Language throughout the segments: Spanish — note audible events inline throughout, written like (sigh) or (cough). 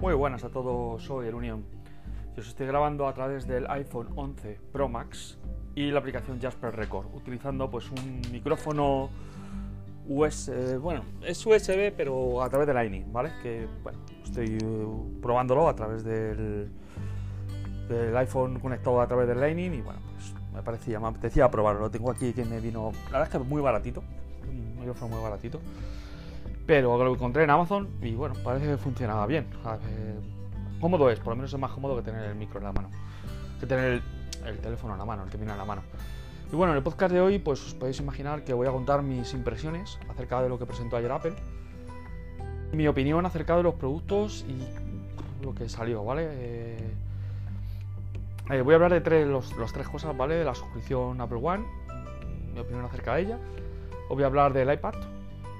Muy buenas a todos, soy el Unión. Yo os estoy grabando a través del iPhone 11 Pro Max y la aplicación Jasper Record, utilizando pues un micrófono USB, bueno, es USB pero a través de Lightning, ¿vale? Que bueno, estoy uh, probándolo a través del, del iPhone conectado a través del Lightning y bueno, pues me parecía, me apetecía probarlo. Lo tengo aquí que me vino, la verdad es que muy baratito, un micrófono muy baratito. Pero lo encontré en Amazon y bueno, parece que funcionaba bien. cómodo es, por lo menos es más cómodo que tener el micro en la mano. Que tener el, teléfono en la mano, el viene en la mano. Y bueno, en el podcast de hoy, pues os podéis imaginar que voy a contar mis impresiones acerca de lo que presentó ayer Apple. Mi opinión acerca de los productos y lo que salió, ¿vale? Eh, eh, voy a hablar de tres, los, tres cosas, ¿vale? De la suscripción Apple One, mi opinión acerca de ella. Os voy a hablar del iPad,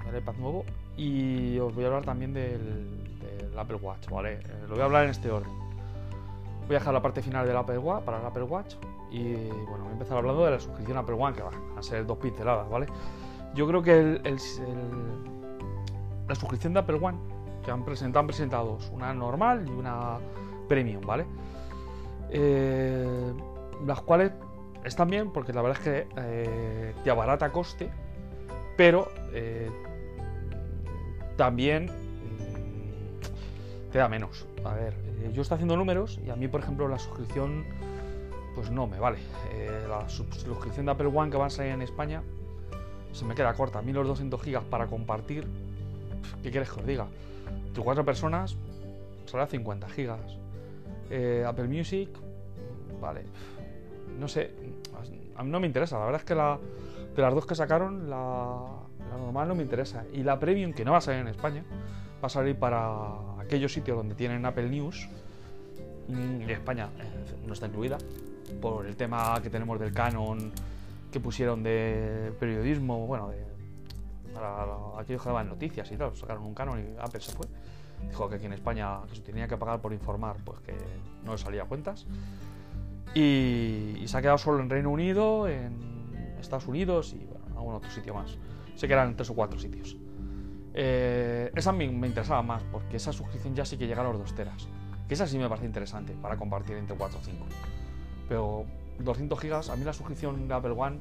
del iPad nuevo y os voy a hablar también del, Apple Watch, ¿vale? Eh, lo voy a hablar en este orden. Voy a dejar la parte final del Apple Watch para el Apple Watch y bueno, voy a empezar hablando de la suscripción Apple One, que va a ser dos pinceladas, ¿vale? Yo creo que la suscripción de Apple One, que han presentado, han presentado dos, una normal y una premium, ¿vale? Eh, las cuales están bien porque la verdad es que eh, te abarata coste, pero también mm, te da menos. A ver, eh, yo estoy haciendo números y a mí, por ejemplo, la suscripción, pues no me vale. Eh, la suscripción de Apple One que va a salir en España se me queda corta. A mí los 200 gigas para compartir, ¿qué quieres que os diga? Entre cuatro personas, a 50 gigas. Eh, Apple Music, vale. No sé, no me interesa. La verdad es que la, de las dos que sacaron, la, la normal no me interesa. Y la premium, que no va a salir en España, va a salir para aquellos sitios donde tienen Apple News. Y España eh, no está incluida por el tema que tenemos del canon que pusieron de periodismo, bueno, de, para aquellos que daban noticias y tal, sacaron un canon y Apple se fue. Dijo que aquí en España que se tenía que pagar por informar, pues que no le salía cuentas. Y, y, se ha quedado solo en Reino Unido, en Estados Unidos y bueno, en algún otro sitio más. Sé que eran tres o cuatro sitios. Eh, esa me, me, interesaba más, porque esa suscripción ya sí que llega a los 2 teras. Que esa sí me parece interesante para compartir entre 4 o 5. Pero 200 gigas, a mí la suscripción de Apple One,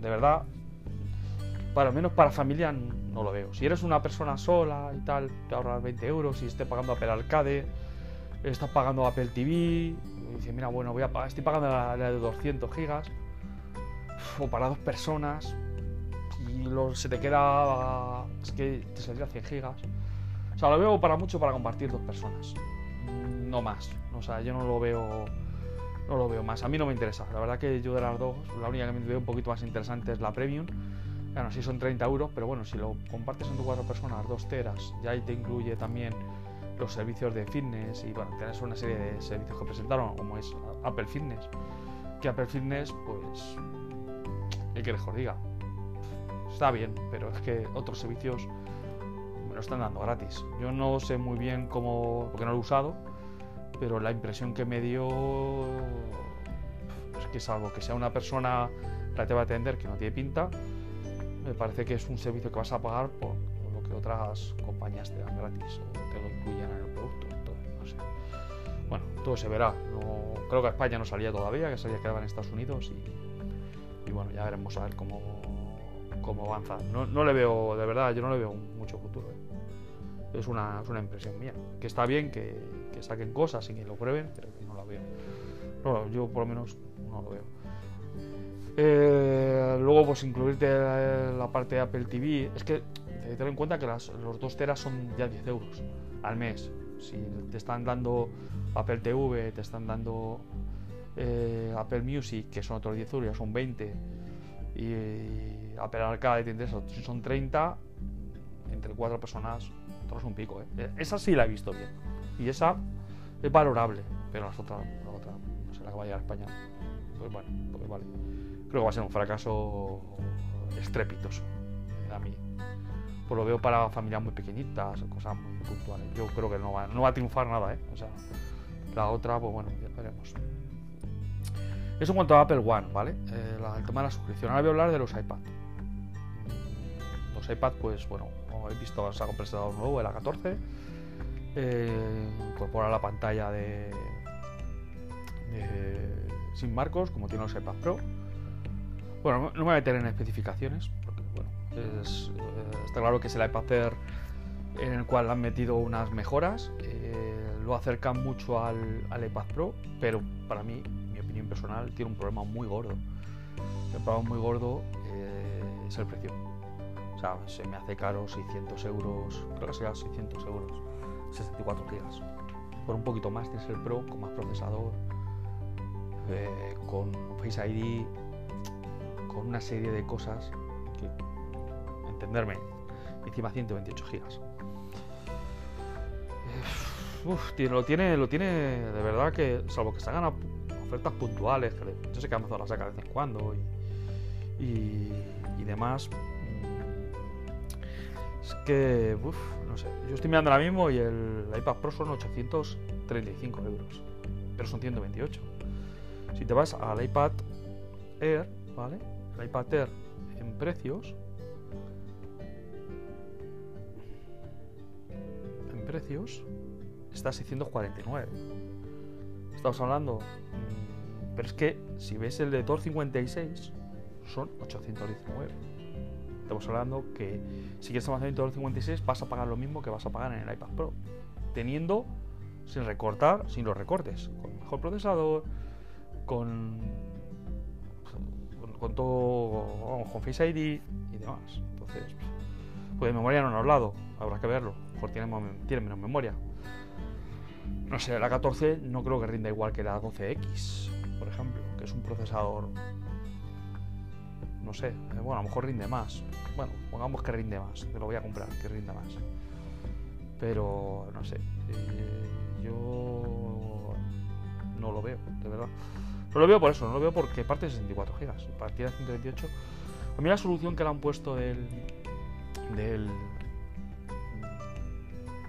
de verdad, para menos para familia no lo veo. Si eres una persona sola y tal, te ahorras 20 euros, si esté pagando Apple Arcade, estás pagando Apple TV, y dices, mira, bueno, voy a estoy pagando la, la de 200 gigas, o para dos personas, se te queda. Es que te saldría 100 gigas. O sea, lo veo para mucho para compartir dos personas. No más. O sea, yo no lo veo. No lo veo más. A mí no me interesa. La verdad que yo de las dos, la única que me veo un poquito más interesante es la Premium. Bueno, sí son 30 euros, pero bueno, si lo compartes entre cuatro personas, dos teras, ya ahí te incluye también los servicios de fitness y bueno, tienes una serie de servicios que presentaron, como es Apple Fitness. Que Apple Fitness, pues. ¿Qué quieres que os diga? Está bien, pero es que otros servicios me lo están dando gratis. Yo no sé muy bien cómo, porque no lo he usado, pero la impresión que me dio es que salvo que sea una persona que te va a atender que no tiene pinta, me parece que es un servicio que vas a pagar por lo que otras compañías te dan gratis o te lo incluyen en el producto. no. Bueno, todo se verá. No, creo que España no salía todavía, que salía quedaba en Estados Unidos y bueno, ya veremos a ver cómo, cómo avanza. No, no, le veo, de verdad, yo no le veo mucho futuro. ¿eh? Es, una, es, una, impresión mía. Que está bien que, que, saquen cosas y que lo prueben, pero que no la veo. Yo por lo menos no lo veo. Eh, luego, pues incluirte la, parte de Apple TV. Es que ten en cuenta que las, los 2 teras son ya 10 euros al mes. Si te están dando Apple TV, te están dando eh, Apple Music, que son otros 10 euros, ya son 20 y Apple Arcade te interesa, si son 30, entre cuatro personas, otros un pico. ¿eh? ¿eh? Esa sí la he visto bien. Y esa es valorable, pero las otras, la otra, no sé, la que va a llegar España, pues bueno, pues vale. Creo que va a ser un fracaso estrepitoso eh, a mí. Pues lo veo para familias muy pequeñitas, cosas muy puntuales. Yo creo que no va, no va a triunfar nada, ¿eh? O sea, la otra, pues bueno, ya veremos. Eso en cuanto a Apple One, ¿vale? Eh, el tema de la suscripción. Ahora voy a hablar de los iPad. Los iPad, pues bueno, como habéis visto, se ha presentado nuevo, el A14. Eh, incorpora la pantalla de, sin marcos, como tiene los iPad Pro. Bueno, no me voy a meter en especificaciones, porque bueno, eh, está claro que es el iPad Air en el cual han metido unas mejoras, eh, lo acercan mucho al, iPad Pro, pero para mí, mi opinión personal, tiene un problema muy gordo. El problema muy gordo es el precio. Se me hace caro 600 euros, creo que sea 600 euros, 64 gigas. Por un poquito más tienes el Pro con más procesador, eh, con Face ID, con una serie de cosas que, entenderme, encima 128 gigas. Uf, lo tiene, lo tiene de verdad que, salvo que se hagan ofertas puntuales, que yo sé que Amazon la saca de vez en cuando y, y demás, es que, uff, no sé. Yo estoy mirando ahora mismo y el iPad Pro son 835 euros. Pero son 128. Si te vas al iPad Air, ¿vale? El iPad Air en precios. En precios. Está a 649. Estamos hablando. Mm, pero es que si ves el de Thor 56, son 819. Estamos hablando que si quieres almacenamiento 56 vas a pagar lo mismo que vas a pagar en el iPad Pro, teniendo sin recortar, sin los recortes, con mejor procesador, con con, todo, con Face ID y demás. Entonces, pues de memoria no han hablado, habrá que verlo, mejor tiene, tiene menos memoria. No sé, la 14 no creo que rinda igual que la 12X, por ejemplo, que es un procesador no sé, eh, bueno, a lo mejor rinde más. Bueno, pongamos que rinde más, que lo voy a comprar, que rinda más. Pero, no sé, eh, yo no lo veo, de verdad. No lo veo por eso, no lo veo porque parte de 64 GB, partida de 128. A mí la solución que le han puesto del. del.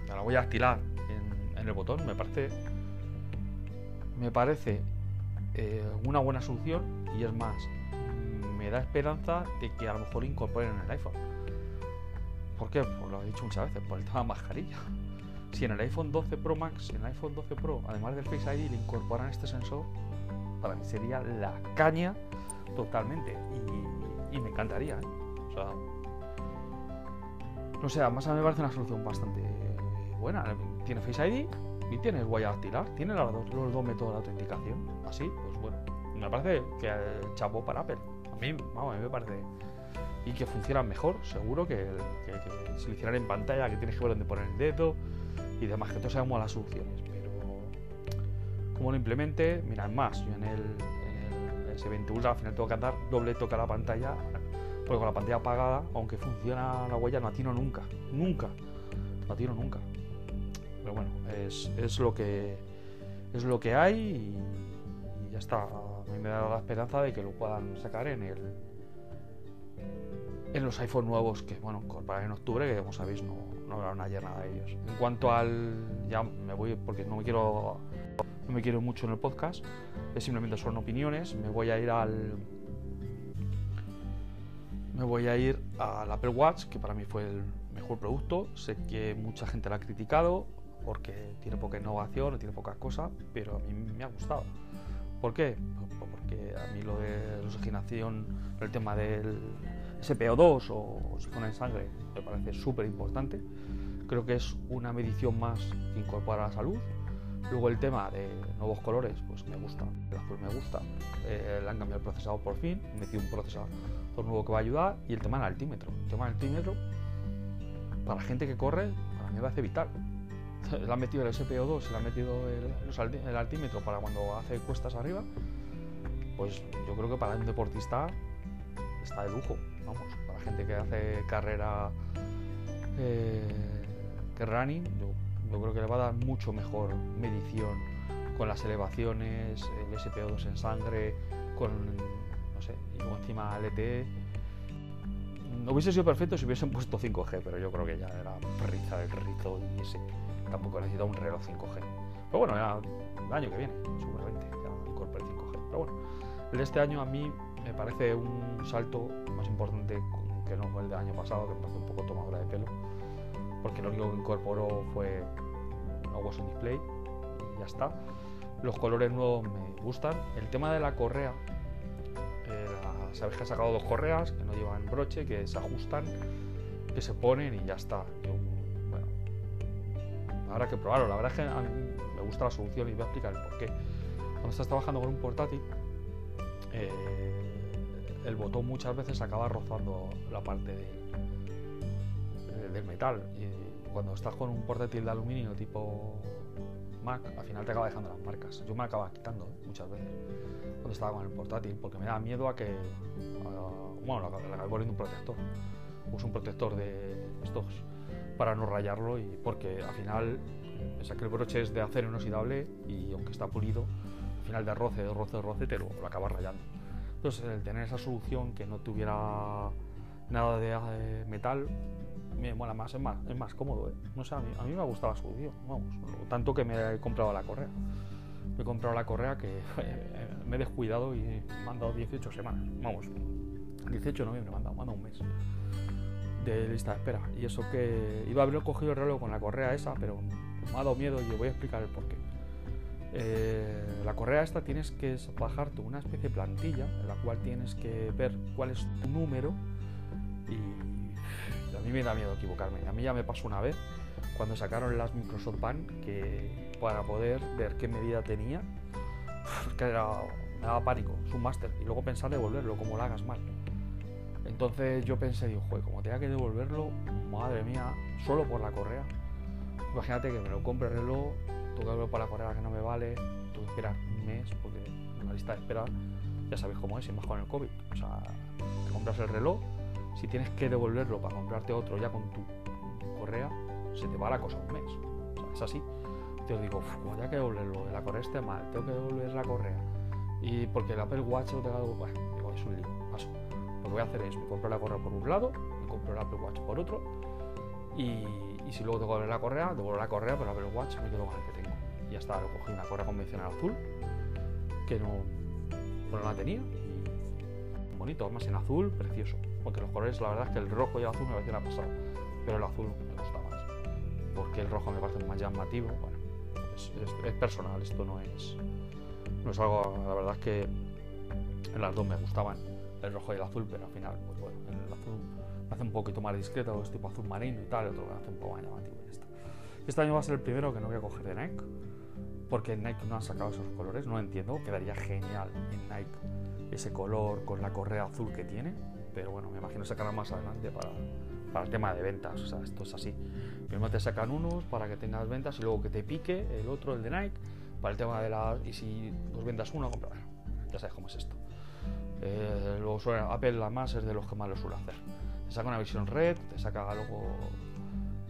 la voy a en, en el botón, me parece. Me parece eh, una buena solución y es más, me da esperanza de que a lo mejor incorporen en el iPhone. ¿Por qué? Pues lo he dicho muchas veces, por el tema mascarilla. Si en el iPhone 12 Pro Max, en el iPhone 12 Pro, además del Face ID, le incorporan este sensor, para mí sería la caña totalmente. Y, me encantaría. ¿eh? O sea, no sé, además a mí me parece una solución bastante buena. Tiene Face ID y tiene huella dactilar, tiene los dos, los dos métodos de autenticación. Así, pues bueno, me parece que el chapo para Apple. Mí, a mí me parece. Y que funcionan mejor, seguro, que, que, en pantalla, que tienes que ver dónde poner el dedo y demás, que todos sabemos las soluciones. Pero, como lo implemente, mira, es más, yo en el, en el S20 Ultra al final tengo que andar doble toca la pantalla, porque con la pantalla apagada, aunque funciona la huella, no atino nunca, nunca, no atino nunca. Pero bueno, es, es lo que es lo que hay y ya está a mí me da la esperanza de que lo puedan sacar en el en los iPhone nuevos que bueno para en octubre que como sabéis no, no hablaron ayer nada de ellos. En cuanto al ya me voy porque no me quiero no me quiero mucho en el podcast es simplemente son opiniones. Me voy a ir al me voy a ir al Apple Watch que para mí fue el mejor producto. Sé que mucha gente lo ha criticado porque tiene poca innovación tiene pocas cosas pero a mí me ha gustado ¿Por qué? Pues porque a mí lo de la oxigenación, el tema del SPO2 o oxígeno en sangre me parece súper importante. Creo que es una medición más que incorpora a la salud. Luego el tema de nuevos colores, pues me gusta, el azul me gusta. Eh, han cambiado el procesador por fin, he metido un procesador nuevo que va a ayudar. Y el tema del altímetro. El tema del altímetro, para gente que corre, para mí me parece vital (laughs) le han metido el SPO2, le han metido el, altímetro para cuando hace cuestas arriba, pues yo creo que para un deportista está de lujo, vamos, para gente que hace carrera eh, que running, yo, creo que le va a dar mucho mejor medición con las elevaciones, el SPO2 en sangre, con, no sé, y luego encima LTE. No hubiese sido perfecto si hubiesen puesto 5G, pero yo creo que ya era perriza el rito y ese tampoco necesita un reloj 5G. Pero bueno, ya el año que viene, seguramente, ya incorpore 5G. Pero bueno, el de este año a mí me parece un salto más importante que no el del año pasado, que me parece un poco tomadora de pelo, porque lo único que incorporó fue Always on Display y ya está. Los colores nuevos me gustan. El tema de la correa, eh, sabes que ha sacado dos correas que no llevan broche, que se ajustan, que se ponen y ya está. Habrá que probarlo. La verdad es que me gusta la solución y voy a explicar el por qué. Cuando estás trabajando con un portátil, eh, el botón muchas veces acaba rozando la parte del metal. Y cuando estás con un portátil de aluminio tipo Mac, al final te acaba dejando las marcas. Yo me acaba quitando ¿eh? muchas veces cuando estaba con el portátil, porque me da miedo a que. bueno, le acabe poniendo un protector. Uso un protector de estos para no rayarlo y porque al final, pese que el broche es de acero inoxidable y aunque está pulido, al final de roce, de roce, de roce, te lo, lo acabas rayando. Entonces, el tener esa solución que no tuviera nada de eh, metal, me mola más, es más, es más cómodo. ¿eh? No sé, a mí, a mí me ha gustado la solución, vamos, tanto que me he comprado la correa. Me he comprado la correa que (laughs) me he descuidado y me han dado 18 semanas, vamos, 18 de noviembre me han dado, me han dado un mes de lista de espera. Y eso que iba a haber cogido el reloj con la correa esa, pero me ha dado miedo y os voy a explicar el porqué. Eh, la correa esta tienes que bajarte una especie de plantilla en la cual tienes que ver cuál es tu número y a mí me da miedo equivocarme. A mí ya me pasó una vez cuando sacaron las Microsoft Band que para poder ver qué medida tenía, (laughs) que era, me daba pánico, es un máster y luego pensar devolverlo como lo hagas mal. Entonces yo pensé, digo, joder, como tenga que devolverlo, madre mía, solo por la correa. Imagínate que me lo compre el reloj, que para la correa que no me vale, tengo que esperar un mes, porque la lista de espera ya sabéis cómo es, y más con el COVID. O sea, te compras el reloj, si tienes que devolverlo para comprarte otro ya con tu correa, se te va la cosa un mes. O sea, es así. Te digo, como ya que devolverlo, la correa esté mal, tengo que devolver la correa. Y porque el Apple Watch lo tengo bueno, digo, es un lío, que voy a hacer es, me compro la correa por un lado, me compro el Apple Watch por otro, y, si luego tengo que la correa, devuelvo la correa, pero el Apple Watch me quedo con el que tengo. Y ya está, lo cogí una correa convencional azul, que no, no la tenía, y bonito, además en azul, precioso. Porque los colores, la verdad es que el rojo y el azul me parecen pasado, pero el azul me gusta más. Porque el rojo me parece más llamativo. Bueno, es, personal, esto no es, no es algo, la verdad es que las dos me gustaban, el rojo y el azul, pero al final, pues bueno, el azul me hace un poquito más discreto, es tipo azul marino y tal, el otro me hace un poco más llamativo esto. Este año va a ser el primero que no voy a coger de Nike, porque Nike no ha sacado esos colores, no entiendo, quedaría genial en Nike ese color con la correa azul que tiene, pero bueno, me imagino sacará más adelante para, para el tema de ventas, o sea, esto es así. Primero te sacan unos para que tengas ventas y luego que te pique el otro, el de Nike, para el tema de la... y si los vendas uno, compra, bueno, ya sabes cómo es esto. Eh, luego suele, Apple además es de los que más lo suele hacer. Te saca una visión red, te saca luego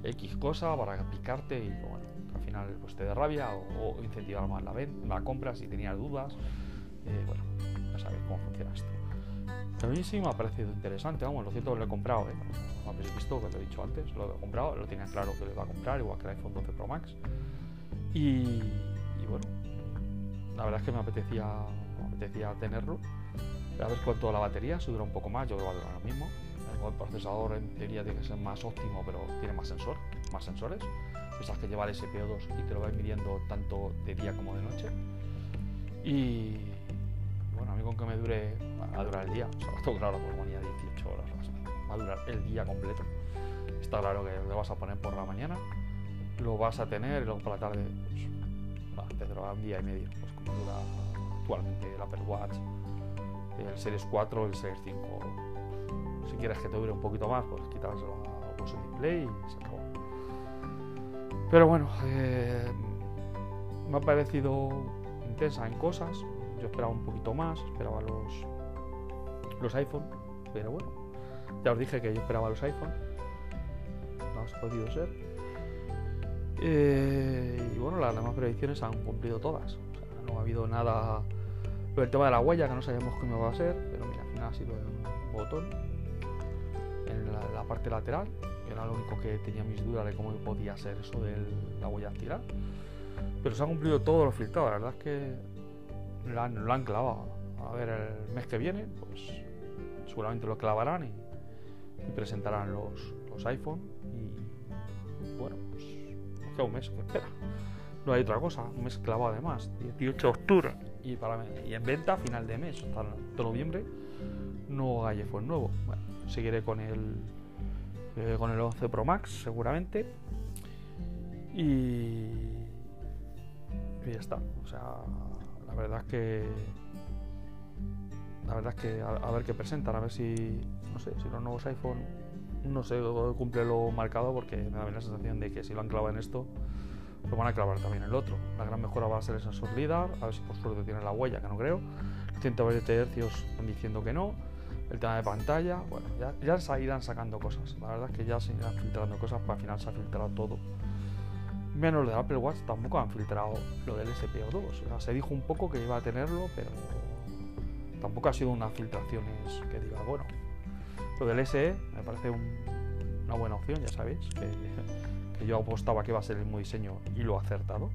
X cosa para picarte y bueno, al final pues te da rabia o, incentivar más la, la compra si tenías dudas. Eh, bueno, ya sabéis cómo funciona esto. A mí sí me ha parecido interesante, vamos, lo cierto lo he comprado, ¿eh? Lo habéis visto, que lo he dicho antes, lo he comprado, lo tenía claro que lo iba a comprar, igual que el iPhone 12 Pro Max. Y, bueno, la verdad es que me apetecía, me apetecía tenerlo. A ver cuánto la batería, si dura un poco más, yo creo que va a durar lo mismo. El procesador en teoría tiene que ser más óptimo, pero tiene más sensor, más sensores. Pensás que lleva el SPO2 y te lo va midiendo tanto de día como de noche. Y bueno, a mí con que me dure, va a durar el día. O sea, está claro, por manía 18 horas. Va a durar el día completo. Está claro que lo vas a poner por la mañana, lo vas a tener y luego por la tarde, pues, va, te durará un día y medio, pues como dura actualmente el Apple Watch, el Series 4, el Series 5. Si quieres que te dure un poquito más, pues quitas la Motion Display y se acabó. Pero bueno, eh, me ha parecido intensa en cosas, yo esperaba un poquito más, esperaba los, los iPhone, pero bueno, ya os dije que yo esperaba los iPhone, no ha podido ser. Eh, y bueno, las demás predicciones han cumplido todas. no ha habido nada. El tema de la huella, que no sabíamos cómo iba a ser, pero mira, al final ha sido el botón en la, parte lateral, que era lo único que tenía mis dudas de cómo podía ser eso de la huella dactilar. Pero se han cumplido todos los filtrados, la verdad es que lo han, clavado. A ver, el mes que viene, pues seguramente lo clavarán y, presentarán los, los iPhone. Y bueno, pues un mes que espera. no hay otra cosa. Un mes clavado además, 18 de octubre. Y, en venta a final de mes, hasta noviembre, no hay iPhone nuevo. Seguiré con el, eh, con el 11 Pro Max seguramente. Y, y ya está. O sea, la verdad es que la verdad es que a, ver qué presentan, a ver si, no sé, si los nuevos iPhone, no sé, cumple lo marcado porque me da la sensación de que si lo han clavado en esto, lo van a clavar también el otro. La gran mejora va a ser el sensor LIDAR, a ver si por suerte tiene la huella, que no creo. 120 Hz están diciendo que no. El tema de pantalla, bueno, ya, ya se irán sacando cosas. La verdad es que ya se irán filtrando cosas, para al final se ha filtrado todo. Menos lo del Apple Watch, tampoco han filtrado lo del SPO2. O sea, se dijo un poco que iba a tenerlo, pero tampoco ha sido una filtración que diga, bueno, lo del SE me parece una buena opción, ya sabéis, que, yo apostaba que iba a ser el mismo diseño y lo ha acertado.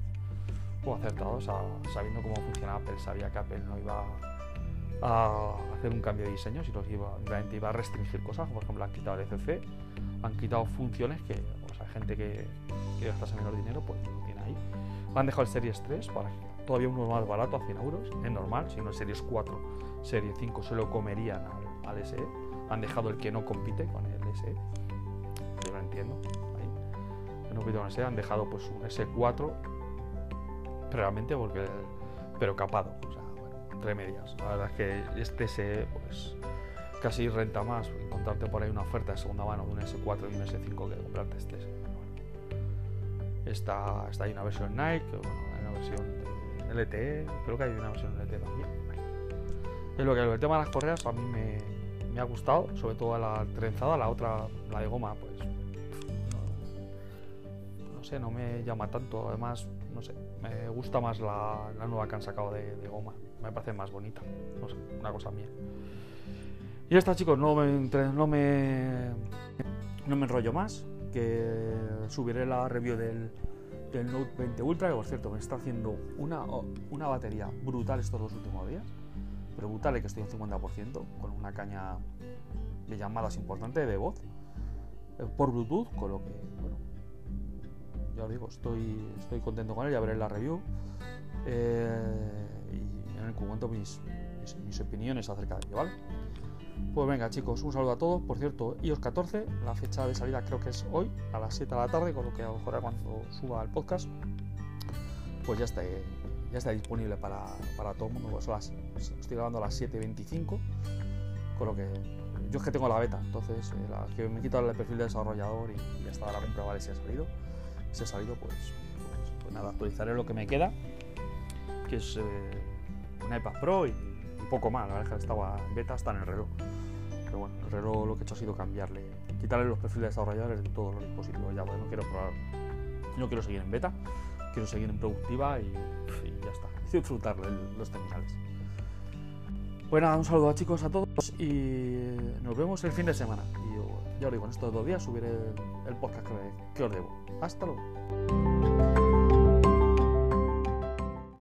Lo ha acertado, sabiendo cómo funciona Apple, sabía que Apple no iba a hacer un cambio de diseño, sino que iba, realmente iba a restringir cosas, por ejemplo, han quitado el ECC, han quitado funciones que, o sea, gente que, que gastase menor dinero, pues lo tiene ahí. Han dejado el Series 3 para todavía uno más barato a 100 euros, es normal, si no el Series 4 Serie 5 se lo comerían al, SE. Han dejado el que no compite con el SE. Yo lo entiendo. Ahí. no SE. Han dejado pues un S4 realmente porque. Pero capado. O sea, bueno, entre medias. La verdad es que este SE pues casi renta más encontrarte por ahí una oferta de segunda mano de un S4 y un S5 que comprarte este SE. Está, está ahí una versión Nike, bueno, una versión LTE, creo que hay una versión LTE también es lo que el tema de las correas a mí me, ha gustado, sobre todo la trenzada, la otra, la de goma, pues no me llama tanto. Además, no sé, me gusta más la, nueva que han sacado de, goma, me parece más bonita, no sé, una cosa mía. Y esta, chicos, no me, no me, no me enrollo más, que subiré la review del, del Note 20 Ultra, que por cierto me está haciendo una, una batería brutal estos dos últimos días pero brutal, que estoy un 50%, con una caña de llamadas importante de voz eh, por Bluetooth, con lo que, bueno, ya os digo, estoy, estoy contento con él, ya veré la review eh, y en el que cuento mis, mis, opiniones acerca de ello, ¿vale? Pues venga chicos, un saludo a todos. Por cierto, iOS 14, la fecha de salida creo que es hoy, a las 7 de la tarde, con lo que a lo mejor cuando suba el podcast, pues ya está, ya está disponible para, todo el mundo. Pues estoy grabando a las 7.25, con lo que yo es que tengo la beta, entonces eh, que me quito el perfil de desarrollador y, ya está, la comprobaré si ha salido. Si ha salido, pues, pues, pues, nada, actualizaré lo que me queda, que es eh, un iPad Pro y, poco más. La verdad es que estaba en beta, está en el reloj. Pero bueno, el reloj lo que he hecho ha sido cambiarle, quitarle los perfiles de desarrolladores de todos los dispositivos. Ya, pues no quiero probar, no quiero seguir en beta quiero seguir en productiva y, ya está. (laughs) Disfrutar los terminales. Bueno, pues un saludo a chicos a todos y nos vemos el fin de semana. Ya os digo, en estos dos días subiré el, podcast que os debo. Hasta luego.